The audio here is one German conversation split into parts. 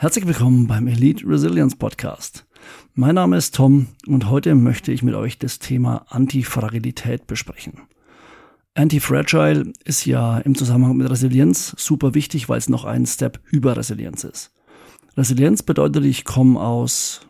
Herzlich willkommen beim Elite Resilience Podcast. Mein Name ist Tom und heute möchte ich mit euch das Thema Antifragilität besprechen. Antifragile ist ja im Zusammenhang mit Resilienz super wichtig, weil es noch ein Step über Resilienz ist. Resilienz bedeutet, ich komme aus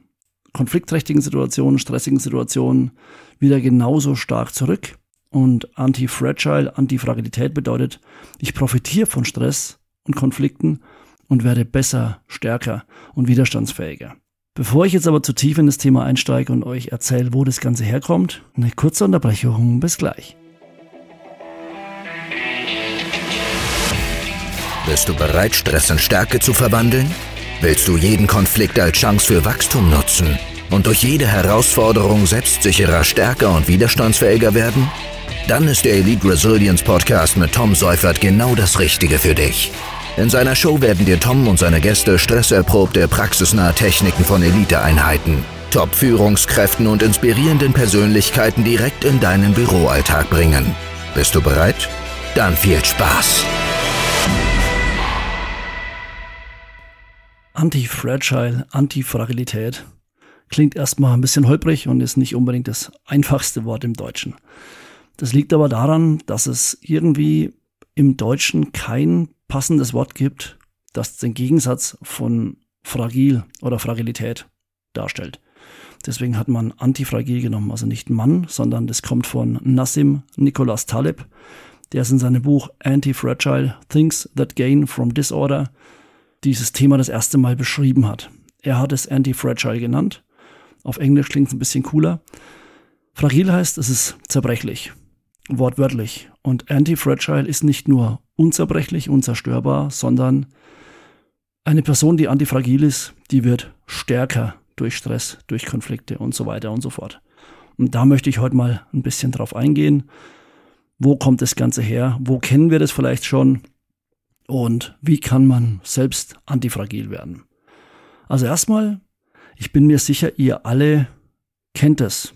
konfliktträchtigen Situationen, stressigen Situationen wieder genauso stark zurück. Und Antifragile, Antifragilität bedeutet, ich profitiere von Stress und Konflikten und werde besser, stärker und widerstandsfähiger. Bevor ich jetzt aber zu tief in das Thema einsteige und euch erzähle, wo das Ganze herkommt, eine kurze Unterbrechung. Bis gleich. Bist du bereit, Stress in Stärke zu verwandeln? Willst du jeden Konflikt als Chance für Wachstum nutzen und durch jede Herausforderung selbstsicherer, stärker und widerstandsfähiger werden? Dann ist der Elite Resilience Podcast mit Tom Seufert genau das Richtige für dich. In seiner Show werden dir Tom und seine Gäste stresserprobte, praxisnahe Techniken von Eliteeinheiten, Top-Führungskräften und inspirierenden Persönlichkeiten direkt in deinen Büroalltag bringen. Bist du bereit? Dann viel Spaß! Antifragile, Antifragilität klingt erstmal ein bisschen holprig und ist nicht unbedingt das einfachste Wort im Deutschen. Das liegt aber daran, dass es irgendwie im Deutschen kein passendes Wort gibt, das den Gegensatz von fragil oder Fragilität darstellt. Deswegen hat man antifragil genommen, also nicht Mann, sondern das kommt von Nassim Nicholas Taleb, der es in seinem Buch Anti-Fragile Things That Gain from Disorder dieses Thema das erste Mal beschrieben hat. Er hat es Anti-Fragile genannt. Auf Englisch klingt es ein bisschen cooler. Fragil heißt, es ist zerbrechlich wortwörtlich. Und Anti-Fragile ist nicht nur unzerbrechlich, unzerstörbar, sondern eine Person, die antifragil ist, die wird stärker durch Stress, durch Konflikte und so weiter und so fort. Und da möchte ich heute mal ein bisschen drauf eingehen. Wo kommt das Ganze her? Wo kennen wir das vielleicht schon? Und wie kann man selbst antifragil werden? Also erstmal, ich bin mir sicher, ihr alle kennt es.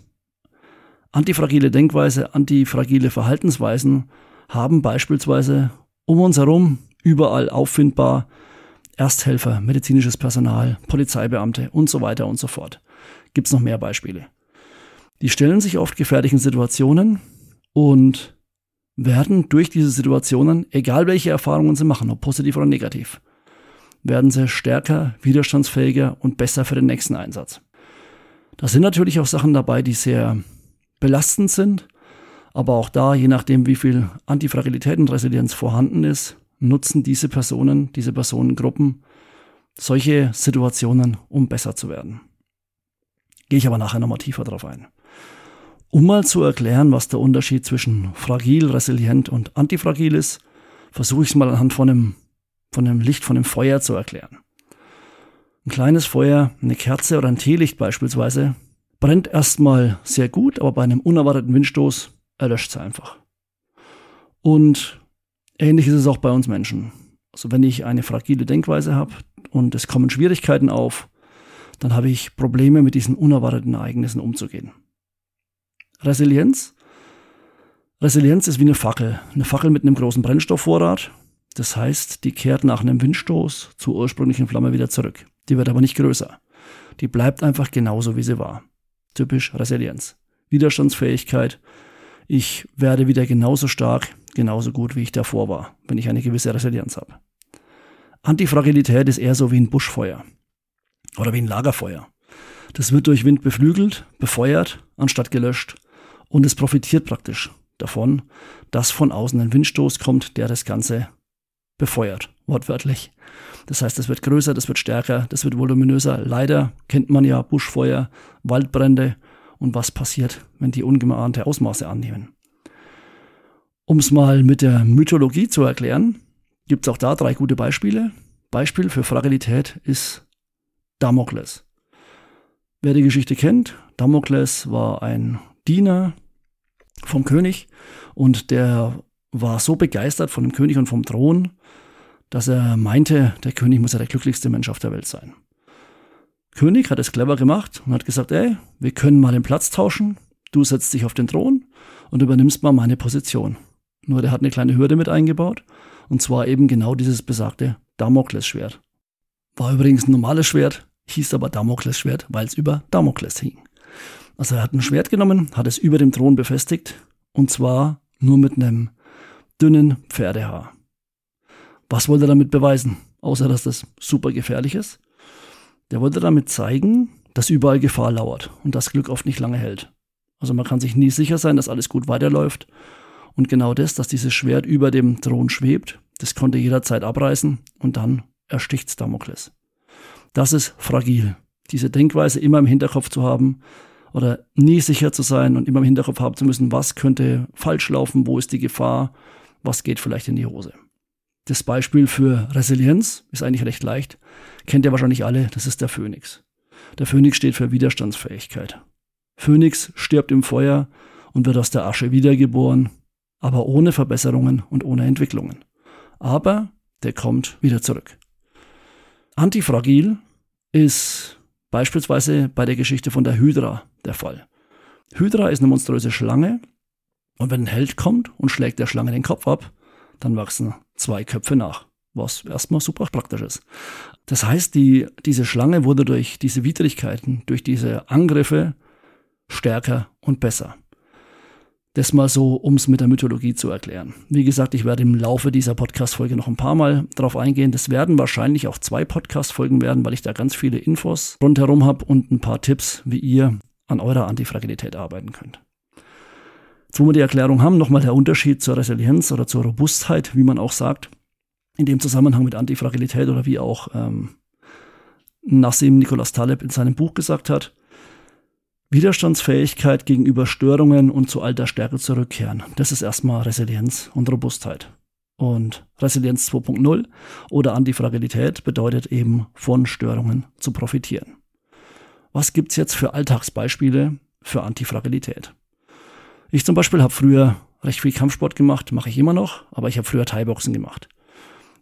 Antifragile Denkweise, antifragile Verhaltensweisen haben beispielsweise um uns herum überall auffindbar Ersthelfer, medizinisches Personal, Polizeibeamte und so weiter und so fort. Gibt's noch mehr Beispiele. Die stellen sich oft gefährlichen Situationen und werden durch diese Situationen, egal welche Erfahrungen sie machen, ob positiv oder negativ, werden sie stärker, widerstandsfähiger und besser für den nächsten Einsatz. Da sind natürlich auch Sachen dabei, die sehr belastend sind. Aber auch da, je nachdem, wie viel Antifragilität und Resilienz vorhanden ist, nutzen diese Personen, diese Personengruppen solche Situationen, um besser zu werden. Gehe ich aber nachher nochmal tiefer drauf ein. Um mal zu erklären, was der Unterschied zwischen fragil, resilient und antifragil ist, versuche ich es mal anhand von einem, von einem Licht, von einem Feuer zu erklären. Ein kleines Feuer, eine Kerze oder ein Teelicht beispielsweise, brennt erstmal sehr gut, aber bei einem unerwarteten Windstoß erlöscht sie einfach. Und ähnlich ist es auch bei uns Menschen. Also wenn ich eine fragile Denkweise habe und es kommen Schwierigkeiten auf, dann habe ich Probleme mit diesen unerwarteten Ereignissen umzugehen. Resilienz. Resilienz ist wie eine Fackel. Eine Fackel mit einem großen Brennstoffvorrat. Das heißt, die kehrt nach einem Windstoß zur ursprünglichen Flamme wieder zurück. Die wird aber nicht größer. Die bleibt einfach genauso, wie sie war. Typisch Resilienz. Widerstandsfähigkeit. Ich werde wieder genauso stark, genauso gut, wie ich davor war, wenn ich eine gewisse Resilienz habe. Antifragilität ist eher so wie ein Buschfeuer oder wie ein Lagerfeuer. Das wird durch Wind beflügelt, befeuert, anstatt gelöscht und es profitiert praktisch davon, dass von außen ein Windstoß kommt, der das Ganze befeuert, wortwörtlich. Das heißt, es wird größer, das wird stärker, das wird voluminöser. Leider kennt man ja Buschfeuer, Waldbrände und was passiert, wenn die ungeahnte Ausmaße annehmen. Um es mal mit der Mythologie zu erklären, gibt es auch da drei gute Beispiele. Beispiel für Fragilität ist Damokles. Wer die Geschichte kennt, Damokles war ein Diener vom König und der war so begeistert von dem König und vom Thron, dass er meinte, der König muss ja der glücklichste Mensch auf der Welt sein. König hat es clever gemacht und hat gesagt, ey, wir können mal den Platz tauschen, du setzt dich auf den Thron und übernimmst mal meine Position. Nur der hat eine kleine Hürde mit eingebaut, und zwar eben genau dieses besagte Damoklesschwert. War übrigens ein normales Schwert, hieß aber Damoklesschwert, weil es über Damokles hing. Also er hat ein Schwert genommen, hat es über dem Thron befestigt und zwar nur mit einem dünnen Pferdehaar. Was wollte er damit beweisen? Außer dass das super gefährlich ist. Der wollte damit zeigen, dass überall Gefahr lauert und das Glück oft nicht lange hält. Also man kann sich nie sicher sein, dass alles gut weiterläuft. Und genau das, dass dieses Schwert über dem Thron schwebt, das konnte jederzeit abreißen und dann ersticht's Damokles. Das ist fragil. Diese Denkweise immer im Hinterkopf zu haben oder nie sicher zu sein und immer im Hinterkopf haben zu müssen, was könnte falsch laufen, wo ist die Gefahr, was geht vielleicht in die Hose. Das Beispiel für Resilienz ist eigentlich recht leicht. Kennt ihr wahrscheinlich alle, das ist der Phönix. Der Phönix steht für Widerstandsfähigkeit. Phönix stirbt im Feuer und wird aus der Asche wiedergeboren, aber ohne Verbesserungen und ohne Entwicklungen. Aber der kommt wieder zurück. Antifragil ist beispielsweise bei der Geschichte von der Hydra der Fall. Hydra ist eine monströse Schlange und wenn ein Held kommt und schlägt der Schlange den Kopf ab, dann wachsen zwei Köpfe nach, was erstmal super praktisch ist. Das heißt, die, diese Schlange wurde durch diese Widrigkeiten, durch diese Angriffe stärker und besser. Das mal so, um es mit der Mythologie zu erklären. Wie gesagt, ich werde im Laufe dieser Podcast-Folge noch ein paar Mal drauf eingehen. Das werden wahrscheinlich auch zwei Podcast-Folgen werden, weil ich da ganz viele Infos rundherum habe und ein paar Tipps, wie ihr an eurer Antifragilität arbeiten könnt. Wo wir die Erklärung haben, nochmal der Unterschied zur Resilienz oder zur Robustheit, wie man auch sagt, in dem Zusammenhang mit Antifragilität oder wie auch ähm, Nassim Nicholas Taleb in seinem Buch gesagt hat. Widerstandsfähigkeit gegenüber Störungen und zu alter Stärke zurückkehren. Das ist erstmal Resilienz und Robustheit. Und Resilienz 2.0 oder Antifragilität bedeutet eben von Störungen zu profitieren. Was gibt's jetzt für Alltagsbeispiele für Antifragilität? Ich zum Beispiel habe früher recht viel Kampfsport gemacht, mache ich immer noch, aber ich habe früher Thai-Boxen gemacht.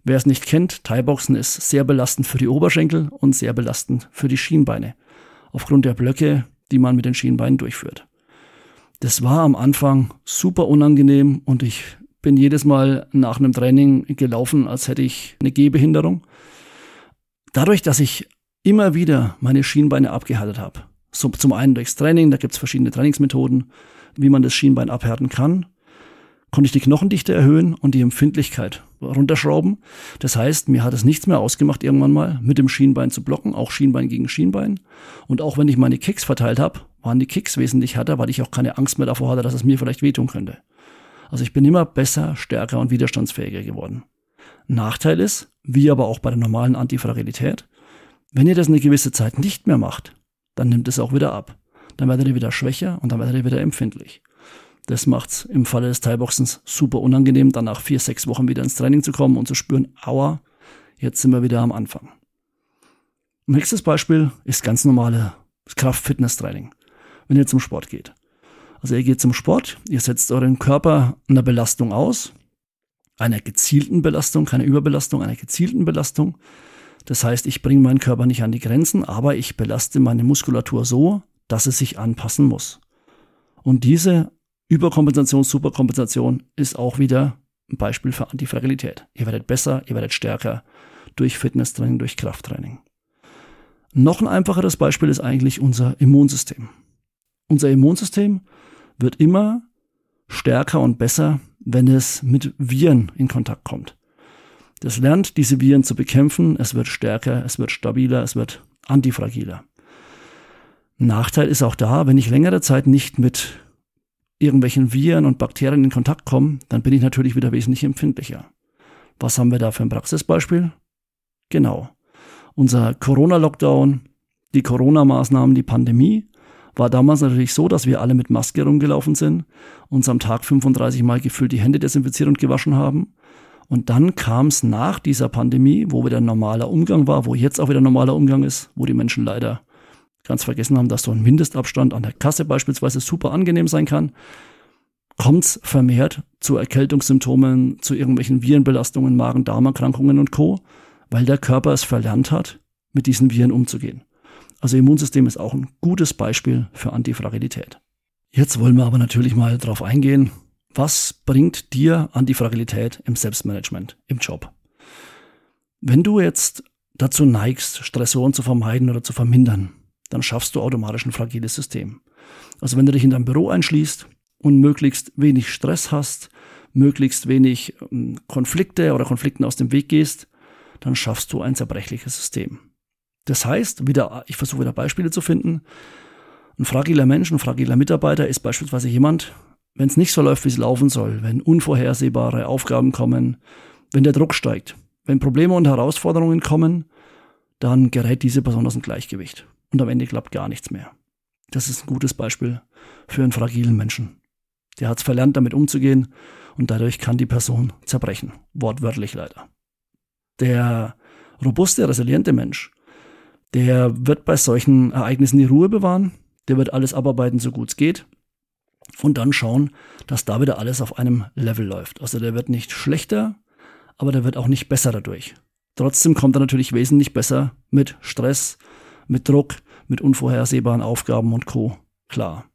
Wer es nicht kennt, Thai-Boxen ist sehr belastend für die Oberschenkel und sehr belastend für die Schienbeine. Aufgrund der Blöcke, die man mit den Schienbeinen durchführt. Das war am Anfang super unangenehm und ich bin jedes Mal nach einem Training gelaufen, als hätte ich eine Gehbehinderung. Dadurch, dass ich immer wieder meine Schienbeine abgehärtet habe. So, zum einen durchs Training, da gibt's verschiedene Trainingsmethoden, wie man das Schienbein abhärten kann konnte ich die Knochendichte erhöhen und die Empfindlichkeit runterschrauben. Das heißt, mir hat es nichts mehr ausgemacht, irgendwann mal mit dem Schienbein zu blocken, auch Schienbein gegen Schienbein. Und auch wenn ich meine Kicks verteilt habe, waren die Kicks wesentlich härter, weil ich auch keine Angst mehr davor hatte, dass es mir vielleicht wehtun könnte. Also ich bin immer besser, stärker und widerstandsfähiger geworden. Nachteil ist, wie aber auch bei der normalen Antifragilität, wenn ihr das eine gewisse Zeit nicht mehr macht, dann nimmt es auch wieder ab. Dann werdet ihr wieder schwächer und dann werdet ihr wieder empfindlich. Das macht's im Falle des Thai-Boxens super unangenehm, dann nach vier, sechs Wochen wieder ins Training zu kommen und zu spüren, aua, jetzt sind wir wieder am Anfang. Nächstes Beispiel ist ganz normale Kraft-Fitness-Training, wenn ihr zum Sport geht. Also ihr geht zum Sport, ihr setzt euren Körper einer Belastung aus, einer gezielten Belastung, keine Überbelastung, einer gezielten Belastung. Das heißt, ich bringe meinen Körper nicht an die Grenzen, aber ich belaste meine Muskulatur so, dass es sich anpassen muss. Und diese Überkompensation, Superkompensation ist auch wieder ein Beispiel für Antifragilität. Ihr werdet besser, ihr werdet stärker durch Fitnesstraining, durch Krafttraining. Noch ein einfacheres Beispiel ist eigentlich unser Immunsystem. Unser Immunsystem wird immer stärker und besser, wenn es mit Viren in Kontakt kommt. Das lernt, diese Viren zu bekämpfen. Es wird stärker, es wird stabiler, es wird antifragiler. Nachteil ist auch da, wenn ich längere Zeit nicht mit irgendwelchen Viren und Bakterien in Kontakt kommen, dann bin ich natürlich wieder wesentlich empfindlicher. Was haben wir da für ein Praxisbeispiel? Genau. Unser Corona-Lockdown, die Corona-Maßnahmen, die Pandemie war damals natürlich so, dass wir alle mit Maske rumgelaufen sind, uns am Tag 35 Mal gefüllt die Hände desinfiziert und gewaschen haben. Und dann kam es nach dieser Pandemie, wo wieder normaler Umgang war, wo jetzt auch wieder normaler Umgang ist, wo die Menschen leider ganz vergessen haben, dass so ein Mindestabstand an der Kasse beispielsweise super angenehm sein kann, kommt es vermehrt zu Erkältungssymptomen, zu irgendwelchen Virenbelastungen, Magen-Darm-Erkrankungen und Co., weil der Körper es verlernt hat, mit diesen Viren umzugehen. Also Immunsystem ist auch ein gutes Beispiel für Antifragilität. Jetzt wollen wir aber natürlich mal drauf eingehen, was bringt dir Antifragilität im Selbstmanagement, im Job? Wenn du jetzt dazu neigst, Stressoren zu vermeiden oder zu vermindern, dann schaffst du automatisch ein fragiles System. Also wenn du dich in deinem Büro einschließt und möglichst wenig Stress hast, möglichst wenig ähm, Konflikte oder Konflikten aus dem Weg gehst, dann schaffst du ein zerbrechliches System. Das heißt, wieder, ich versuche wieder Beispiele zu finden. Ein fragiler Mensch, ein fragiler Mitarbeiter ist beispielsweise jemand, wenn es nicht so läuft, wie es laufen soll, wenn unvorhersehbare Aufgaben kommen, wenn der Druck steigt, wenn Probleme und Herausforderungen kommen, dann gerät diese Person aus dem Gleichgewicht und am Ende klappt gar nichts mehr. Das ist ein gutes Beispiel für einen fragilen Menschen. Der hat es verlernt, damit umzugehen und dadurch kann die Person zerbrechen. Wortwörtlich leider. Der robuste, resiliente Mensch, der wird bei solchen Ereignissen die Ruhe bewahren, der wird alles abarbeiten, so gut es geht und dann schauen, dass da wieder alles auf einem Level läuft. Also der wird nicht schlechter, aber der wird auch nicht besser dadurch. Trotzdem kommt er natürlich wesentlich besser mit Stress, mit Druck, mit unvorhersehbaren Aufgaben und Co. klar.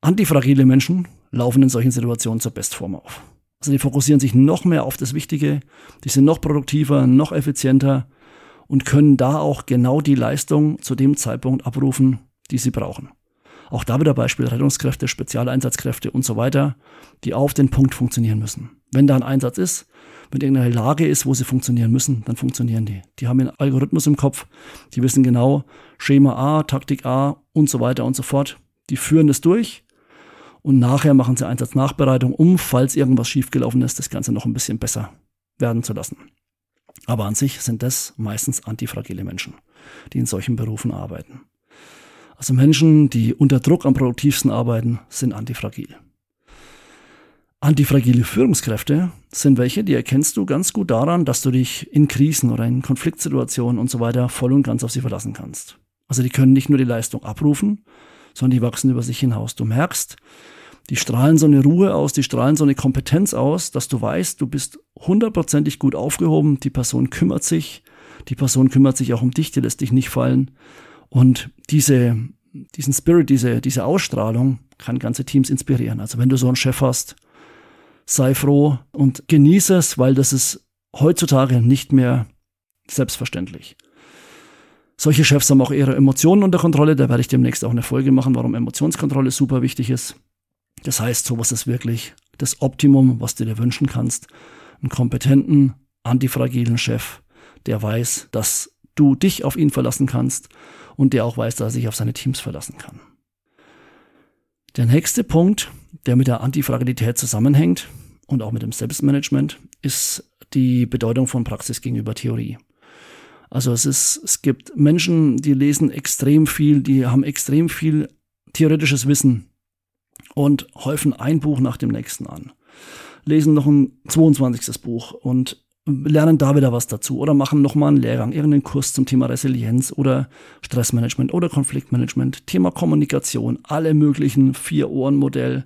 Antifragile Menschen laufen in solchen Situationen zur Bestform auf. Also die fokussieren sich noch mehr auf das Wichtige, die sind noch produktiver, noch effizienter und können da auch genau die Leistung zu dem Zeitpunkt abrufen, die sie brauchen. Auch da wieder Beispiel Rettungskräfte, Spezialeinsatzkräfte und so weiter, die auf den Punkt funktionieren müssen. Wenn da ein Einsatz ist, wenn irgendeine Lage ist, wo sie funktionieren müssen, dann funktionieren die. Die haben einen Algorithmus im Kopf, die wissen genau Schema A, Taktik A und so weiter und so fort. Die führen das durch und nachher machen sie Einsatznachbereitung, um, falls irgendwas schiefgelaufen ist, das Ganze noch ein bisschen besser werden zu lassen. Aber an sich sind das meistens antifragile Menschen, die in solchen Berufen arbeiten. Also Menschen, die unter Druck am produktivsten arbeiten, sind antifragil. Antifragile Führungskräfte sind welche, die erkennst du ganz gut daran, dass du dich in Krisen oder in Konfliktsituationen und so weiter voll und ganz auf sie verlassen kannst. Also die können nicht nur die Leistung abrufen, sondern die wachsen über sich hinaus. Du merkst, die strahlen so eine Ruhe aus, die strahlen so eine Kompetenz aus, dass du weißt, du bist hundertprozentig gut aufgehoben, die Person kümmert sich, die Person kümmert sich auch um dich, die lässt dich nicht fallen. Und diese, diesen Spirit, diese, diese Ausstrahlung kann ganze Teams inspirieren. Also wenn du so einen Chef hast, sei froh und genieße es, weil das ist heutzutage nicht mehr selbstverständlich. Solche Chefs haben auch ihre Emotionen unter Kontrolle. Da werde ich demnächst auch eine Folge machen, warum Emotionskontrolle super wichtig ist. Das heißt, sowas ist wirklich das Optimum, was du dir wünschen kannst. Einen kompetenten, antifragilen Chef, der weiß, dass du dich auf ihn verlassen kannst und der auch weiß, dass er sich auf seine Teams verlassen kann. Der nächste Punkt, der mit der Antifragilität zusammenhängt und auch mit dem Selbstmanagement, ist die Bedeutung von Praxis gegenüber Theorie. Also es ist, es gibt Menschen, die lesen extrem viel, die haben extrem viel theoretisches Wissen und häufen ein Buch nach dem nächsten an. Lesen noch ein 22. Buch und lernen da wieder was dazu oder machen nochmal einen Lehrgang, irgendeinen Kurs zum Thema Resilienz oder Stressmanagement oder Konfliktmanagement, Thema Kommunikation, alle möglichen Vier-Ohren-Modell,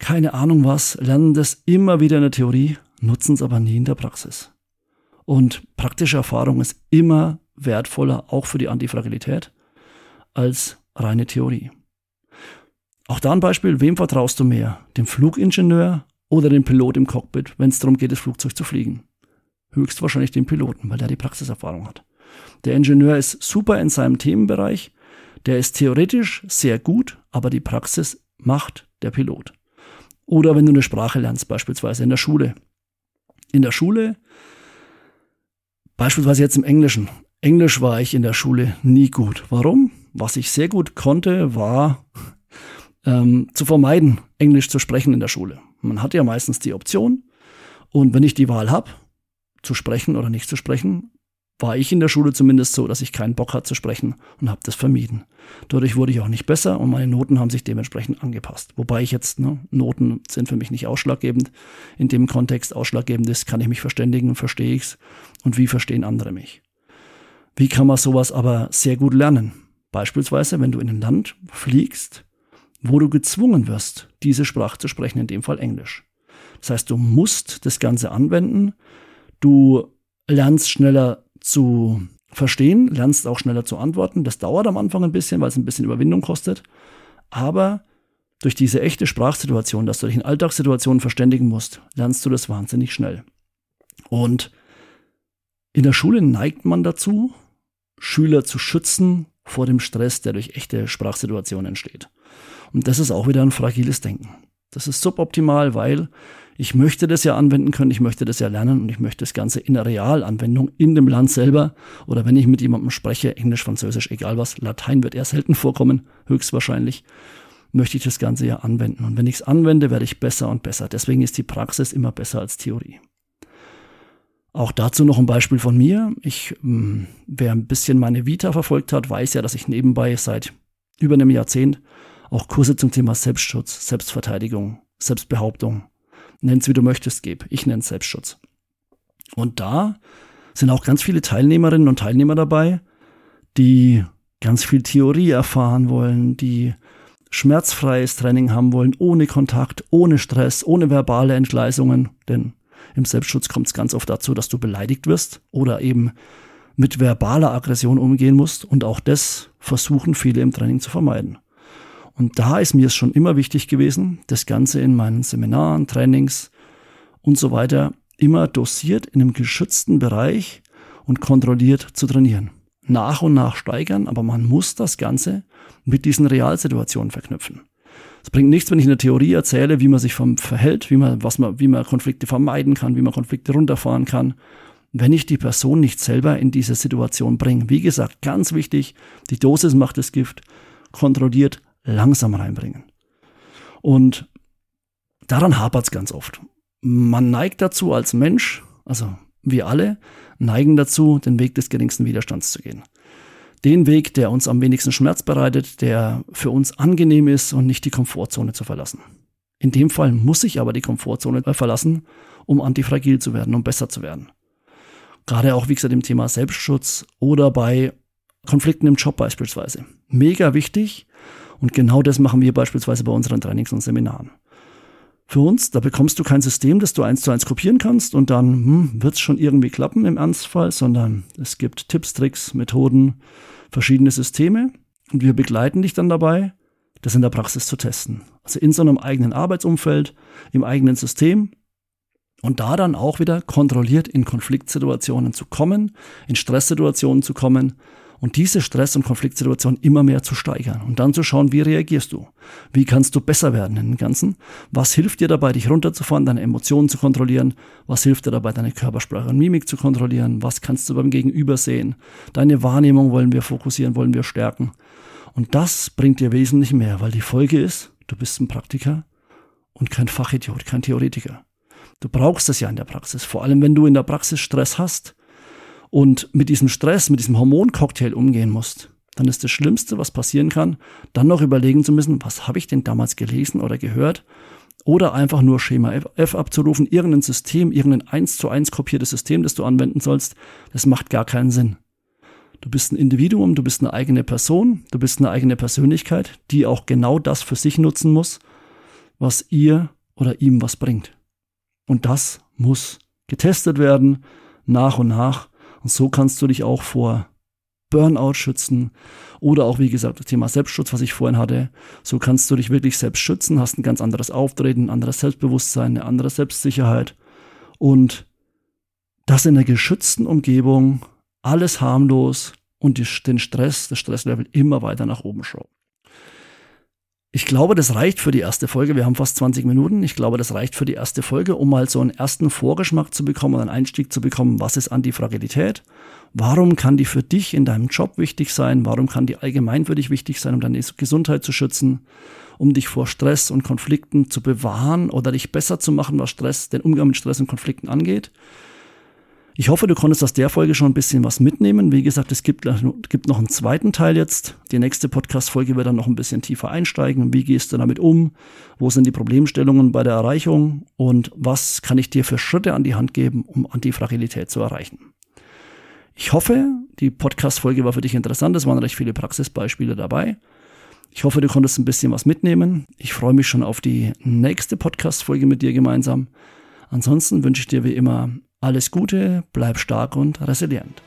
keine Ahnung was, lernen das immer wieder in der Theorie, nutzen es aber nie in der Praxis. Und praktische Erfahrung ist immer wertvoller, auch für die Antifragilität, als reine Theorie. Auch da ein Beispiel, wem vertraust du mehr? Dem Flugingenieur oder dem Pilot im Cockpit, wenn es darum geht, das Flugzeug zu fliegen? höchstwahrscheinlich den Piloten, weil der die Praxiserfahrung hat. Der Ingenieur ist super in seinem Themenbereich, der ist theoretisch sehr gut, aber die Praxis macht der Pilot. Oder wenn du eine Sprache lernst, beispielsweise in der Schule. In der Schule, beispielsweise jetzt im Englischen. Englisch war ich in der Schule nie gut. Warum? Was ich sehr gut konnte, war ähm, zu vermeiden, Englisch zu sprechen in der Schule. Man hat ja meistens die Option. Und wenn ich die Wahl habe, zu sprechen oder nicht zu sprechen, war ich in der Schule zumindest so, dass ich keinen Bock hatte zu sprechen und habe das vermieden. Dadurch wurde ich auch nicht besser und meine Noten haben sich dementsprechend angepasst. Wobei ich jetzt, ne, Noten sind für mich nicht ausschlaggebend. In dem Kontext ausschlaggebend ist, kann ich mich verständigen, verstehe ich's und wie verstehen andere mich. Wie kann man sowas aber sehr gut lernen? Beispielsweise, wenn du in ein Land fliegst, wo du gezwungen wirst, diese Sprache zu sprechen, in dem Fall Englisch. Das heißt, du musst das Ganze anwenden, Du lernst schneller zu verstehen, lernst auch schneller zu antworten. Das dauert am Anfang ein bisschen, weil es ein bisschen Überwindung kostet. Aber durch diese echte Sprachsituation, dass du dich in Alltagssituationen verständigen musst, lernst du das wahnsinnig schnell. Und In der Schule neigt man dazu, Schüler zu schützen vor dem Stress, der durch echte Sprachsituationen entsteht. Und das ist auch wieder ein fragiles Denken. Das ist suboptimal, weil ich möchte das ja anwenden können, ich möchte das ja lernen und ich möchte das Ganze in der Realanwendung in dem Land selber oder wenn ich mit jemandem spreche, Englisch, Französisch, egal was, Latein wird eher selten vorkommen, höchstwahrscheinlich, möchte ich das Ganze ja anwenden. Und wenn ich es anwende, werde ich besser und besser. Deswegen ist die Praxis immer besser als Theorie. Auch dazu noch ein Beispiel von mir. Ich, hm, wer ein bisschen meine Vita verfolgt hat, weiß ja, dass ich nebenbei seit über einem Jahrzehnt auch Kurse zum Thema Selbstschutz, Selbstverteidigung, Selbstbehauptung, nenn's wie du möchtest, gebe. Ich nenne Selbstschutz. Und da sind auch ganz viele Teilnehmerinnen und Teilnehmer dabei, die ganz viel Theorie erfahren wollen, die schmerzfreies Training haben wollen, ohne Kontakt, ohne Stress, ohne verbale Entgleisungen. Denn im Selbstschutz kommt es ganz oft dazu, dass du beleidigt wirst oder eben mit verbaler Aggression umgehen musst. Und auch das versuchen viele im Training zu vermeiden. Und da ist mir es schon immer wichtig gewesen, das Ganze in meinen Seminaren, Trainings und so weiter immer dosiert in einem geschützten Bereich und kontrolliert zu trainieren. Nach und nach steigern, aber man muss das Ganze mit diesen Realsituationen verknüpfen. Es bringt nichts, wenn ich in der Theorie erzähle, wie man sich vom verhält, wie man, was man, wie man Konflikte vermeiden kann, wie man Konflikte runterfahren kann, wenn ich die Person nicht selber in diese Situation bringe. Wie gesagt, ganz wichtig, die Dosis macht das Gift, kontrolliert langsam reinbringen. Und daran hapert es ganz oft. Man neigt dazu als Mensch, also wir alle, neigen dazu, den Weg des geringsten Widerstands zu gehen. Den Weg, der uns am wenigsten Schmerz bereitet, der für uns angenehm ist und nicht die Komfortzone zu verlassen. In dem Fall muss ich aber die Komfortzone verlassen, um antifragil zu werden, um besser zu werden. Gerade auch, wie gesagt, im Thema Selbstschutz oder bei Konflikten im Job beispielsweise. Mega wichtig, und genau das machen wir beispielsweise bei unseren Trainings und Seminaren. Für uns, da bekommst du kein System, das du eins zu eins kopieren kannst und dann hm, wird es schon irgendwie klappen im Ernstfall, sondern es gibt Tipps, Tricks, Methoden, verschiedene Systeme und wir begleiten dich dann dabei, das in der Praxis zu testen. Also in so einem eigenen Arbeitsumfeld, im eigenen System und da dann auch wieder kontrolliert in Konfliktsituationen zu kommen, in Stresssituationen zu kommen und diese Stress- und Konfliktsituation immer mehr zu steigern und dann zu schauen, wie reagierst du? Wie kannst du besser werden in dem Ganzen? Was hilft dir dabei, dich runterzufahren, deine Emotionen zu kontrollieren? Was hilft dir dabei, deine Körpersprache und Mimik zu kontrollieren? Was kannst du beim Gegenüber sehen? Deine Wahrnehmung wollen wir fokussieren, wollen wir stärken. Und das bringt dir wesentlich mehr, weil die Folge ist, du bist ein Praktiker und kein Fachidiot, kein Theoretiker. Du brauchst es ja in der Praxis, vor allem wenn du in der Praxis Stress hast und mit diesem Stress, mit diesem Hormoncocktail umgehen musst, dann ist das Schlimmste, was passieren kann, dann noch überlegen zu müssen, was habe ich denn damals gelesen oder gehört? Oder einfach nur Schema F abzurufen, irgendein System, irgendein eins zu eins kopiertes System, das du anwenden sollst, das macht gar keinen Sinn. Du bist ein Individuum, du bist eine eigene Person, du bist eine eigene Persönlichkeit, die auch genau das für sich nutzen muss, was ihr oder ihm was bringt. Und das muss getestet werden, nach und nach, und so kannst du dich auch vor Burnout schützen oder auch, wie gesagt, das Thema Selbstschutz, was ich vorhin hatte. So kannst du dich wirklich selbst schützen, hast ein ganz anderes Auftreten, ein anderes Selbstbewusstsein, eine andere Selbstsicherheit und das in einer geschützten Umgebung, alles harmlos und den Stress, das Stresslevel immer weiter nach oben schrauben. Ich glaube, das reicht für die erste Folge. Wir haben fast 20 Minuten. Ich glaube, das reicht für die erste Folge, um mal so einen ersten Vorgeschmack zu bekommen, einen Einstieg zu bekommen. Was ist Antifragilität? Warum kann die für dich in deinem Job wichtig sein? Warum kann die allgemein für dich wichtig sein, um deine Gesundheit zu schützen? Um dich vor Stress und Konflikten zu bewahren oder dich besser zu machen, was Stress, den Umgang mit Stress und Konflikten angeht? Ich hoffe, du konntest aus der Folge schon ein bisschen was mitnehmen. Wie gesagt, es gibt, gibt noch einen zweiten Teil jetzt. Die nächste Podcast-Folge wird dann noch ein bisschen tiefer einsteigen. Wie gehst du damit um? Wo sind die Problemstellungen bei der Erreichung? Und was kann ich dir für Schritte an die Hand geben, um Antifragilität zu erreichen? Ich hoffe, die Podcast-Folge war für dich interessant. Es waren recht viele Praxisbeispiele dabei. Ich hoffe, du konntest ein bisschen was mitnehmen. Ich freue mich schon auf die nächste Podcast-Folge mit dir gemeinsam. Ansonsten wünsche ich dir wie immer alles Gute, bleib stark und resilient.